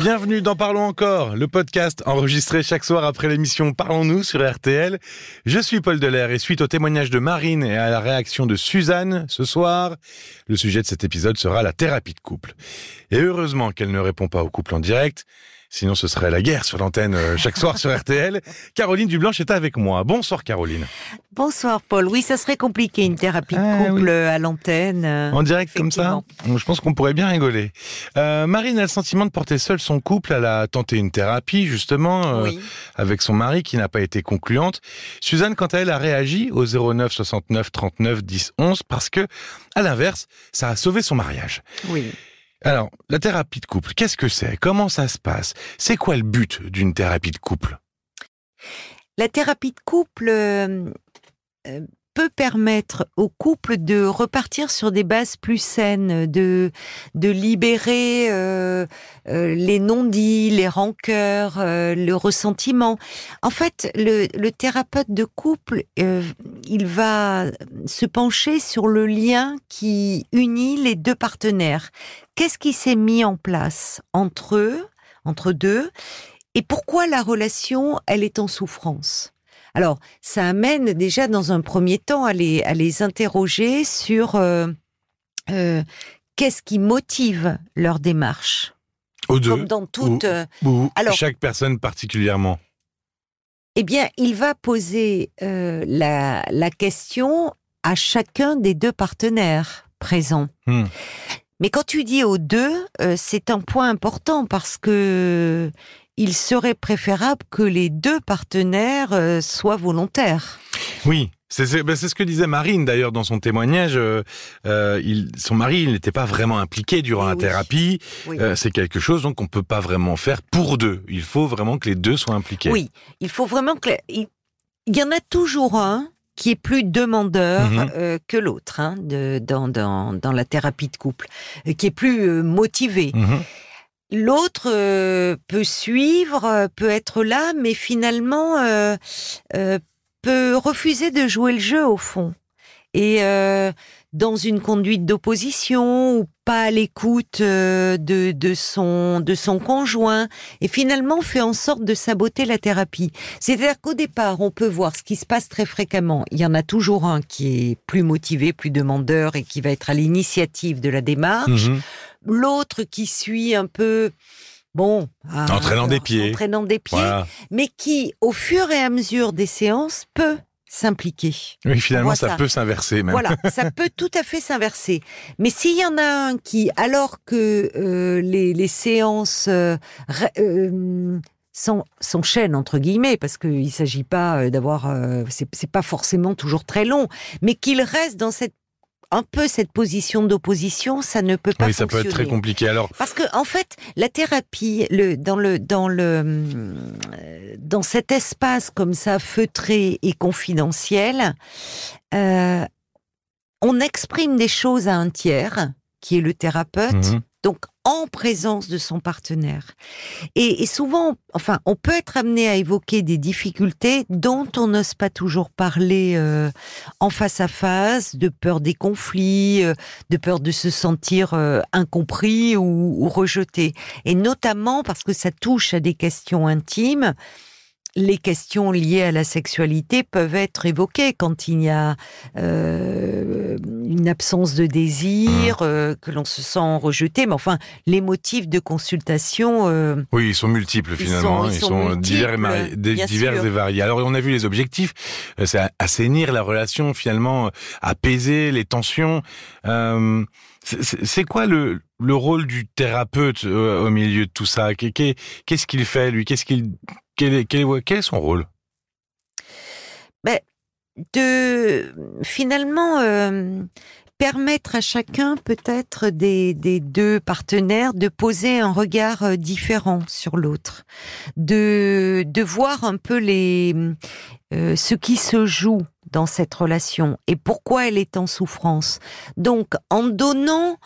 Bienvenue dans Parlons encore, le podcast enregistré chaque soir après l'émission Parlons-nous sur RTL. Je suis Paul Delair et suite au témoignage de Marine et à la réaction de Suzanne ce soir, le sujet de cet épisode sera la thérapie de couple. Et heureusement qu'elle ne répond pas au couple en direct, Sinon, ce serait la guerre sur l'antenne euh, chaque soir sur RTL. Caroline Dublanche est avec moi. Bonsoir, Caroline. Bonsoir, Paul. Oui, ça serait compliqué, une thérapie de ah couple à l'antenne. Euh, en direct comme ça Je pense qu'on pourrait bien rigoler. Euh, Marine a le sentiment de porter seule son couple. Elle a tenté une thérapie, justement, avec son mari, qui n'a pas été concluante. Suzanne, quant à elle, a réagi au 09 69 39 10 11 parce que, à l'inverse, ça a sauvé son mariage. Oui. Alors, la thérapie de couple, qu'est-ce que c'est? Comment ça se passe? C'est quoi le but d'une thérapie de couple? La thérapie de couple euh, euh, peut permettre au couple de repartir sur des bases plus saines, de de libérer euh, euh, les non-dits, les rancœurs, euh, le ressentiment. En fait, le, le thérapeute de couple, il va se pencher sur le lien qui unit les deux partenaires. Qu'est-ce qui s'est mis en place entre eux, entre deux, et pourquoi la relation, elle est en souffrance? Alors, ça amène déjà dans un premier temps à les, à les interroger sur euh, euh, qu'est-ce qui motive leur démarche? Aux deux. Comme dans toute. Euh, alors, chaque personne particulièrement. Eh bien, il va poser la, la, question à chacun des deux partenaires présents. Hmm. Mais quand tu dis aux deux, c'est un point important parce que il serait préférable que les deux partenaires euh, soient volontaires. Oui. Ben, c'est ce que disait Marine d'ailleurs dans son témoignage. Euh, euh, il, son mari, il n'était pas vraiment impliqué durant la thérapie. c'est quelque chose donc qu'on peut pas vraiment faire pour deux. Il faut vraiment que les deux soient impliqués. Oui, il faut vraiment que il, y en a toujours un qui est plus demandeur mhm. que l'autre hein, dans, dans, dans la thérapie de couple, qui est plus motivé. Mhm. L'autre euh, peut suivre, euh, peut être là, mais finalement euh, peut refuser de jouer le jeu au fond. Et dans une conduite d'opposition ou pas à l'écoute de, de, son, de son conjoint et finalement fait en sorte de saboter la thérapie. C'est-à-dire qu'au départ, on peut voir ce qui se passe très fréquemment. Il y en a toujours un qui est plus motivé, plus demandeur et qui va être à l'initiative de la démarche. Mhm l'autre qui suit un peu bon, entraînant des pieds, entraînant des pieds, mais qui, au fur et à mesure des séances, peut s'impliquer. Oui, finalement, ça, peut s'inverser même. Voilà, ça peut tout à fait s'inverser. Mais s'il y en a un qui, alors que euh, les, séances euh, euh, s'enchaînent entre guillemets, parce qu'il ne s'agit pas d'avoir, c'est pas forcément toujours très long, mais qu'il reste dans cette un peu cette position d'opposition, ça ne peut pas. Oui, ça peut être très compliqué. Alors, parce que en fait, la thérapie, le, dans le dans le euh, dans cet espace comme ça feutré et confidentiel, euh, on exprime des choses à un tiers qui est le thérapeute. Mhm. Donc en présence de son partenaire. Et, souvent, enfin, on peut être amené à évoquer des difficultés dont on n'ose pas toujours parler euh, en face à face, de peur des conflits, euh, de peur de se sentir euh, incompris ou, ou rejeté. Et notamment parce que ça touche à des questions intimes les questions liées à la sexualité peuvent être évoquées quand il y a euh, une absence de désir, mmh. euh, que l'on se sent rejeté. Mais enfin, les motifs de consultation. Euh, oui, ils sont multiples finalement. Ils sont, divers, et, divers et variés. Alors, on a vu les objectifs. C'est assainir la relation finalement, apaiser les tensions. C'est quoi le, le rôle du thérapeute au milieu de tout ça? Qu'est-ce qu'il fait lui? Qu'est-ce qu'il quel est, quel est, son rôle? Ben, De finalement euh, permettre à chacun peut-être des, deux partenaires de poser un regard euh, différent sur l'autre, de, de voir un peu les euh, ce qui se joue dans cette relation et pourquoi elle est en souffrance. Donc en donnant,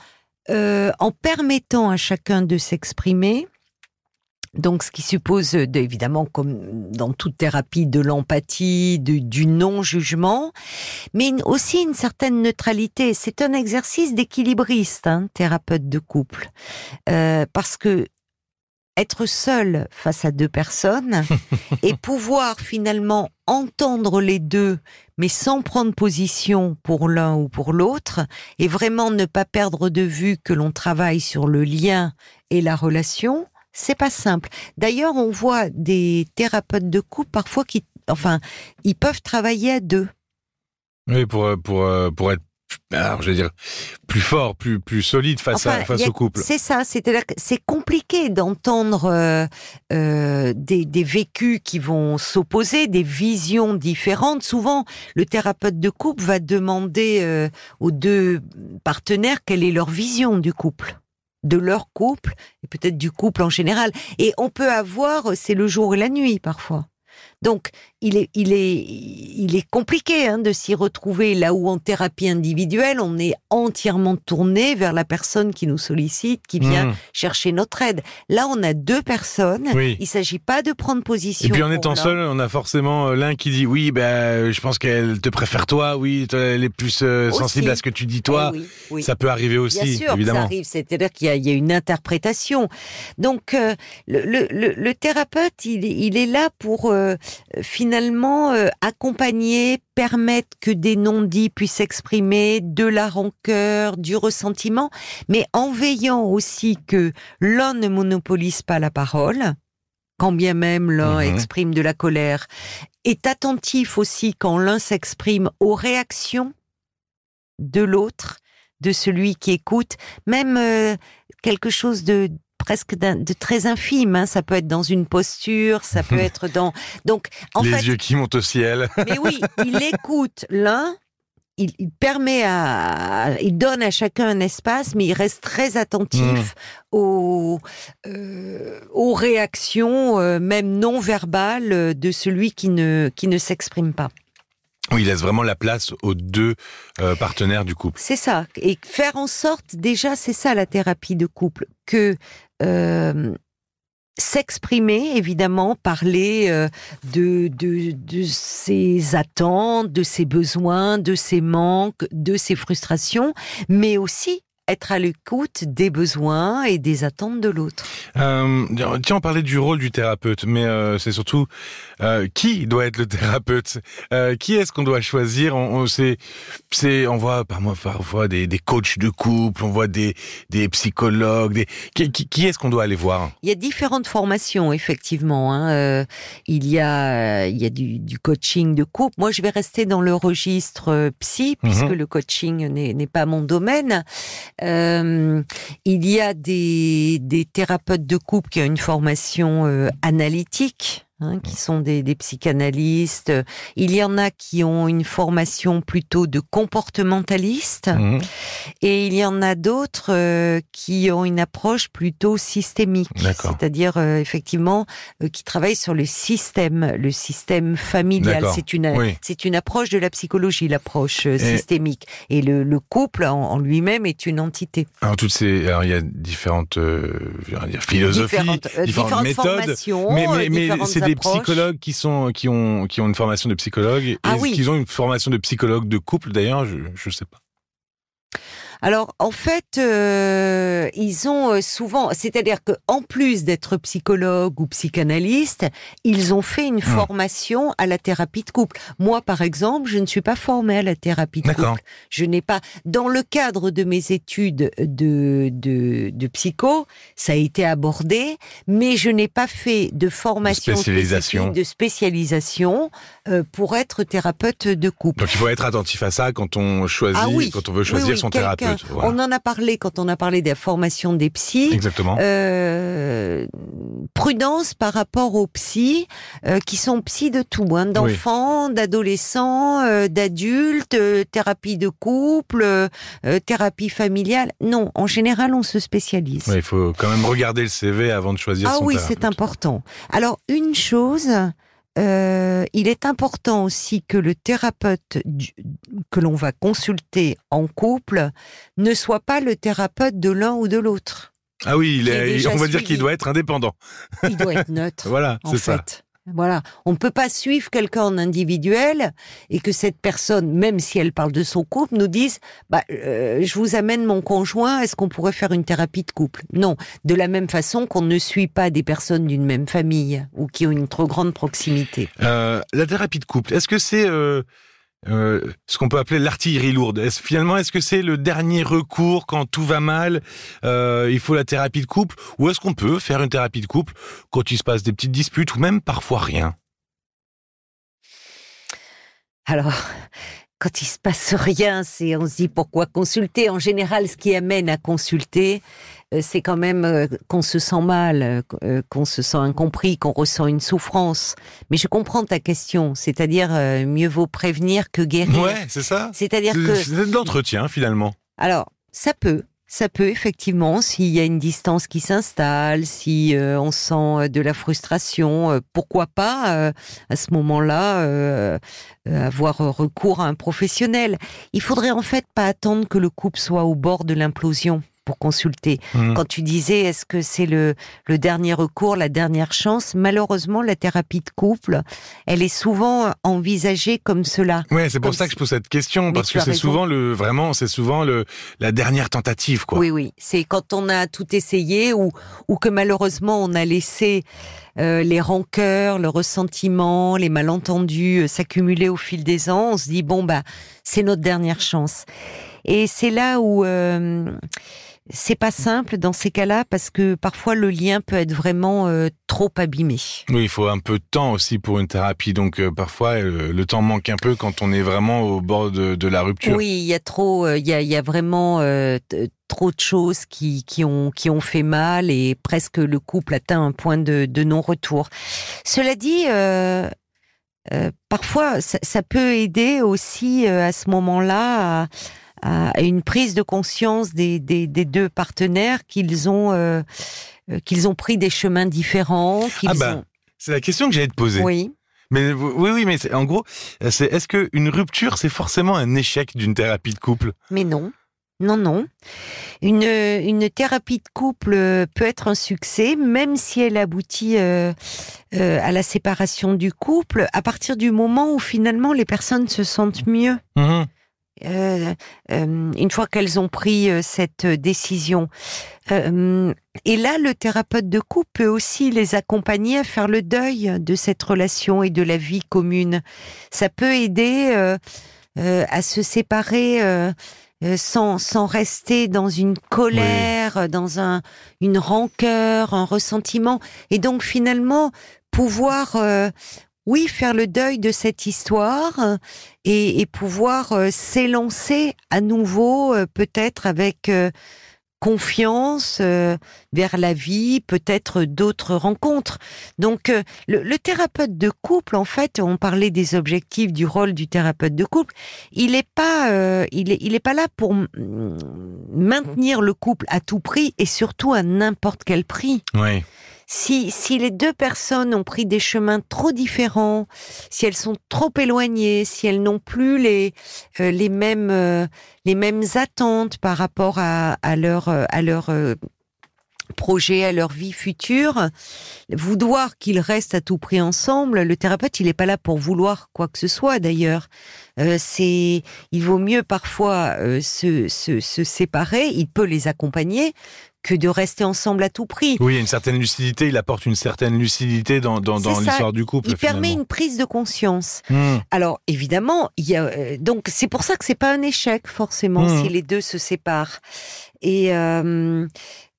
en permettant à chacun de s'exprimer, donc, ce qui suppose, euh, évidemment, comme dans toute thérapie, de l'empathie, du non-jugement, mais aussi une certaine neutralité. C'est un exercice d'équilibriste, hein, thérapeute de couple, euh, parce que être seul face à deux personnes et pouvoir finalement entendre les deux, mais sans prendre position pour l'un ou pour l'autre, et vraiment ne pas perdre de vue que l'on travaille sur le lien et la relation, c'est pas simple. D'ailleurs, on voit des thérapeutes de couple parfois qui, enfin, ils peuvent travailler à deux. Oui, pour pour pour être alors je veux dire plus fort, plus plus solide face à face au couple. C'est ça, c'est-à-dire que c'est compliqué d'entendre euh, euh, des, des vécus qui vont s'opposer, des visions différentes. Souvent, le thérapeute de couple va demander euh, aux deux partenaires quelle est leur vision du couple de leur couple et peut-être du couple en général. Et on peut avoir, c'est le jour et la nuit parfois. Donc, il est, il est, il est compliqué hein, de s'y retrouver là où en thérapie individuelle, on est entièrement tourné vers la personne qui nous sollicite, qui vient mmh. chercher notre aide. Là, on a deux personnes. Il Il s'agit pas de prendre position. Et puis en étant seul, on a forcément euh, l'un qui dit oui, ben, je pense qu'elle te préfère toi. Oui, elle est plus euh, sensible à ce que tu dis toi. Eh ça peut arriver aussi, Bien sûr, évidemment. Ça arrive, c'est-à-dire qu'il y, a une interprétation. Donc, euh, le, thérapeute, il, est là pour finalement euh, accompagner, permettre que des non-dits puissent s'exprimer, de la rancœur, du ressentiment, mais en veillant aussi que l'un ne monopolise pas la parole, quand bien même l'un mhm. exprime de la colère, est attentif aussi quand l'un s'exprime aux réactions de l'autre, de celui qui écoute, même euh, quelque chose de presque de très infime. Hein. Ça peut être dans une posture, ça peut être dans. Donc, en les yeux qui montent au ciel. mais oui, il écoute l'un. Il, permet à, il donne à chacun un espace, mais il reste très attentif mmh. aux, euh, aux réactions, euh, même non verbales, de celui qui ne, qui ne s'exprime pas. Oui, il laisse vraiment la place aux deux euh, partenaires du couple. C'est ça. Et faire en sorte, déjà, c'est ça la thérapie de couple, que euh, s'exprimer, évidemment, parler euh, de, de, de ses attentes, de ses besoins, de ses manques, de ses frustrations, mais aussi être à l'écoute des besoins et des attentes de l'autre. Euh, tiens, on parlait du rôle du thérapeute, mais euh, c'est surtout euh, qui doit être le thérapeute? Qui est-ce qu'on doit choisir? On, on c'est, on voit parfois des, des coachs de couple, on voit des, des psychologues. Des, qui, qui, est-ce qu'on doit aller voir? Il y a différentes formations, effectivement. Hein. Il y a, il y a du, du, coaching de couple. Moi, je vais rester dans le registre psy, puisque mhm. le coaching n'est pas mon domaine. Euh, il y a des, thérapeutes de couple qui ont une formation euh, analytique Hein, qui sont des, des, psychanalystes. Il y en a qui ont une formation plutôt de comportementaliste, mmh. et il y en a d'autres euh, qui ont une approche plutôt systémique, c'est-à-dire euh, effectivement euh, qui travaillent sur le système, le système familial. C'est une c'est une approche de la psychologie, l'approche systémique, et le, le couple en, lui-même est une entité. Alors toutes ces, alors il y a différentes dire, philosophies, différentes, différentes, méthodes, mais, mais, mais c'est des psychologues qui sont qui ont qui ont une formation de psychologue. Ah oui. Qu'ils ont une formation de psychologue de couple d'ailleurs, je je sais pas. Alors en fait, euh, ils ont euh, souvent, c'est-à-dire que en plus d'être psychologue ou psychanalyste, ils ont fait une hmm. formation à la thérapie de couple. Moi, par exemple, je ne suis pas formée à la thérapie de couple. Je n'ai pas, dans le cadre de mes études de, de, de psycho, ça a été abordé, mais je n'ai pas fait de formation de spécialisation, de spécialisation euh, pour être thérapeute de couple. Donc il faut être attentif à ça quand on choisit, ah quand on veut choisir son thérapeute. On en a parlé quand on a parlé des formations des psys. Exactement. Euh, prudence par rapport aux psys euh, qui sont psys de tout, hein, d'enfants, d'adolescents, euh, d'adultes, thérapie de couple, thérapie familiale. Non, en général, on se spécialise. il faut quand même regarder le CV avant de choisir ah son oui, c'est important. Alors une chose euh, il est important aussi que le thérapeute que l'on va consulter en couple ne soit pas le thérapeute de l'un ou de l'autre. Ah oui, on va dire qu'il doit être indépendant. Il doit être neutre. voilà, c'est ça. Voilà, on ne peut pas suivre quelqu'un en individuel et que cette personne, même si elle parle de son couple, nous dise bah, euh, je vous amène mon conjoint, est-ce qu'on pourrait faire une thérapie de couple? Non, de la même façon qu'on ne suit pas des personnes d'une même famille ou qui ont une trop grande proximité. Euh, la thérapie de couple, est-ce que c'est euh, euh, ce qu'on peut appeler l'artillerie lourde. Est finalement, est-ce que c'est le dernier recours quand tout va mal euh, Il faut la thérapie de couple Ou est-ce qu'on peut faire une thérapie de couple quand il se passe des petites disputes ou même parfois rien? Alors, quand il se passe rien, c'est on se dit pourquoi consulter? En général, ce qui amène à consulter, c'est quand même euh, qu'on se sent mal, euh, qu'on se sent incompris, qu'on ressent une souffrance. Mais je comprends ta question, c'est-à-dire mieux vaut prévenir que guérir. Ouais, c'est ça. C'est-à-dire que c'est de l'entretien finalement. Alors, ça peut, ça peut effectivement, s'il y a une distance qui s'installe, si on sent de la frustration, pourquoi pas à ce moment-là avoir recours à un professionnel. Il faudrait en fait pas attendre que le couple soit au bord de l'implosion pour consulter. Mmh. Quand tu disais est-ce que c'est le, le dernier recours, la dernière chance, malheureusement la thérapie de couple, elle est souvent envisagée comme cela. Ouais, c'est pour ça que je pose cette question parce que c'est souvent le vraiment c'est souvent le la dernière tentative quoi. Oui oui, c'est quand on a tout essayé ou ou que malheureusement on a laissé euh, les rancœurs, le ressentiment, les malentendus euh, s'accumuler au fil des ans, on se dit bon bah c'est notre dernière chance. Et c'est là où euh, c'est pas simple dans ces cas-là parce que parfois le lien peut être vraiment euh, trop abîmé. Oui, il faut un peu de temps aussi pour une thérapie, donc euh, parfois euh, le temps manque un peu quand on est vraiment au bord de, la rupture. Oui, il y a trop, il y a, y a, vraiment trop de choses qui, qui ont qui ont fait mal et presque le couple atteint un point de, de non-retour. Cela dit. parfois, ça, ça, peut aider aussi à ce moment-là à, à une prise de conscience des, des, des deux partenaires qu'ils ont euh, euh qu'ils ont pris des chemins différents. Ah bah, c'est la question que j'allais te poser. Oui. Mais oui, oui, mais en gros, c'est est-ce que une rupture, c'est forcément un échec d'une thérapie de couple? Mais non. Non, non. Une, une thérapie de couple peut être un succès, même si elle aboutit euh, euh, à la séparation du couple, à partir du moment où finalement les personnes se sentent mieux. Mmh euh, euh, une fois qu'elles ont pris euh, cette décision. et là, le thérapeute de couple peut aussi les accompagner à faire le deuil de cette relation et de la vie commune. Ça peut aider à se séparer. sans, sans rester dans une colère, dans un, une rancœur, un ressentiment, et donc finalement pouvoir oui, faire le deuil de cette histoire euh, et, pouvoir euh, s'élancer à nouveau, euh, peut-être avec confiance vers la vie, peut-être d'autres rencontres. Donc, le, thérapeute de couple, en fait, on parlait des objectifs du rôle du thérapeute de couple. Il n'est pas, il est, il pas là pour maintenir le couple à tout prix et surtout à n'importe quel prix. Oui si, si les deux personnes ont pris des chemins trop différents, si elles sont trop éloignées, si elles n'ont plus les, euh, les, mêmes, euh, les mêmes attentes par rapport à, à leur, euh, à leur projet, à leur vie future, vouloir qu'ils restent à tout prix ensemble, le thérapeute, il n'est pas là pour vouloir quoi que ce soit d'ailleurs. c'est, il vaut mieux parfois se, se, se, séparer. Il peut les accompagner, que de rester ensemble à tout prix. Oui, il y a une certaine lucidité, il apporte une certaine lucidité dans, dans, l'histoire du couple. Il permet une prise de conscience. Hmm. Alors évidemment, il y a euh, donc c'est pour ça que c'est pas un échec forcément hmm. si les deux se séparent. Et euh,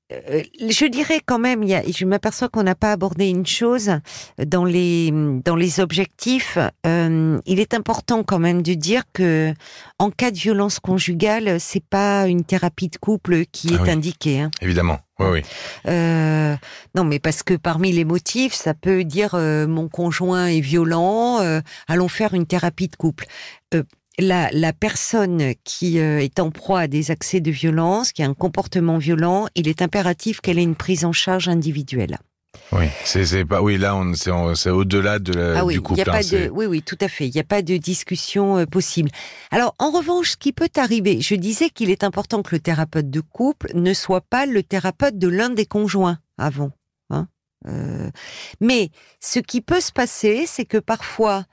je dirais quand même, il y a, je m'aperçois qu'on n'a pas abordé une chose dans les dans les objectifs. Euh, il est important quand même de dire que en cas de violence conjugale, c'est pas une thérapie de couple qui ah est indiquée. Hein. Évidemment. Oui, oui. Euh, non, mais parce que parmi les motifs, ça peut dire euh, mon conjoint est violent, euh, allons faire une thérapie de couple la, personne qui euh, est en proie à des accès de violence, qui a un comportement violent, il est impératif qu'elle ait une prise en charge individuelle. Oui, c'est pas oui là on c'est au-delà de ah du couple. Y a pas de, oui oui tout à fait. Il n'y a pas de discussion euh, possible. Alors en revanche, ce qui peut arriver, je disais qu'il est important que le thérapeute de couple ne soit pas le thérapeute de l'un des conjoints avant. Hein Euh, mais ce qui peut se passer, c'est que parfois,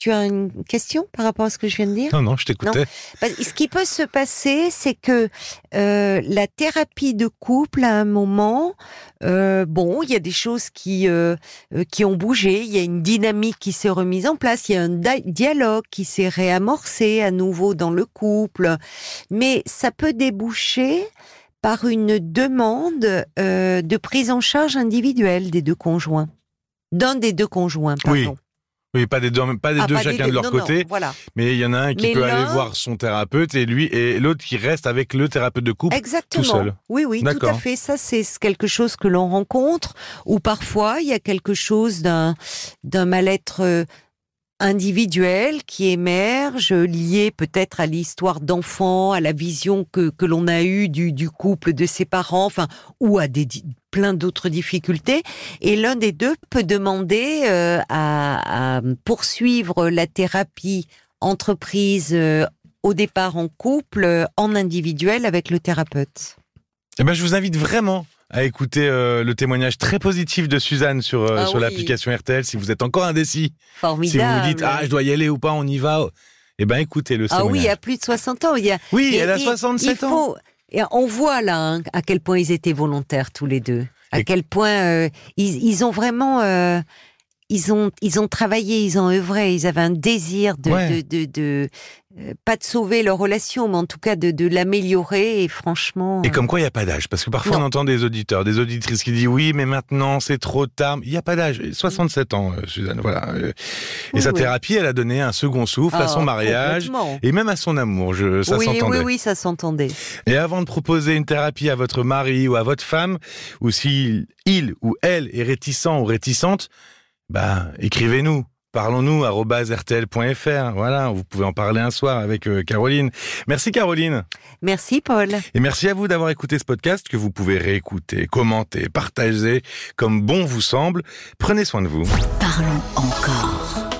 tu as une question par rapport à ce que je viens de dire? Non, non, je t'écoutais. Ce qui peut se passer, c'est que euh, la thérapie de couple, à un moment, euh, bon, il y a des choses qui euh, euh, qui ont bougé, il y a une dynamique qui s'est remise en place, il y a un di- dialogue qui s'est réamorcé à nouveau dans le couple, mais ça peut déboucher par une demande euh, de prise en charge individuelle des deux conjoints, d'un des deux conjoints, pardon. Oui, pas des deux, pas des Ah, deux pas chacun de leur non, non, côté, voilà. mais il y en a un qui Mais peut aller voir son thérapeute et lui et l'autre qui reste avec le thérapeute de couple. Exactement. tout seul. Oui, oui, tout à fait. Ça, c'est quelque chose que l'on rencontre, ou parfois il y a quelque chose d'un d'un mal-être euh, individuel qui émerge, lié peut-être à l'histoire d'enfant, à la vision que, que l'on a eue du, couple de ses parents, enfin, ou à des plein d'autres difficultés. Et l'un des deux peut demander euh, à, poursuivre la thérapie entreprise euh, au départ en couple, en individuel avec le thérapeute. Eh ben, je vous invite vraiment à écouter euh, le témoignage très positif de Suzanne sur, euh, Ah sur oui. l'application RTL si vous êtes encore indécis. Si Formidable. vous vous dites, ah, je dois y aller ou pas, on y va. Eh ben, écoutez le Ah oui, il y a plus de 60 ans. Il y a, Oui, et- elle a et 67 il ans. et on voit là hein, à quel point ils étaient volontaires tous les deux. À Et- quel point euh, ils, ils ont vraiment, ils ont, ils ont travaillé, ils ont œuvré, ils avaient un désir de, Ouais. de, de, de- euh, pas de sauver leur relation, mais en tout cas de, de l'améliorer. Et franchement, Et comme quoi, il n'y a pas d'âge. Parce que parfois, Non. on entend des auditeurs, des auditrices qui disent oui, mais maintenant, c'est trop tard. Il n'y a pas d'âge. 67 ans, euh, Suzanne. Voilà. Euh, Et Oui, sa oui. thérapie, elle a donné un second souffle à ah, son mariage. complètement. Et même à son amour, je, ça oui, s'entendait. oui, oui, ça s'entendait. Et avant de proposer une thérapie à votre mari ou à votre femme, ou si il ou elle est réticent ou réticente, bah, écrivez-nous. Parlons-nous rtl.fr. Voilà, vous pouvez en parler un soir avec euh, Caroline. Merci Caroline. Merci, Paul. Et merci à vous d'avoir écouté ce podcast que vous pouvez réécouter, commenter, partager comme bon vous semble. Prenez soin de vous. Parlons encore.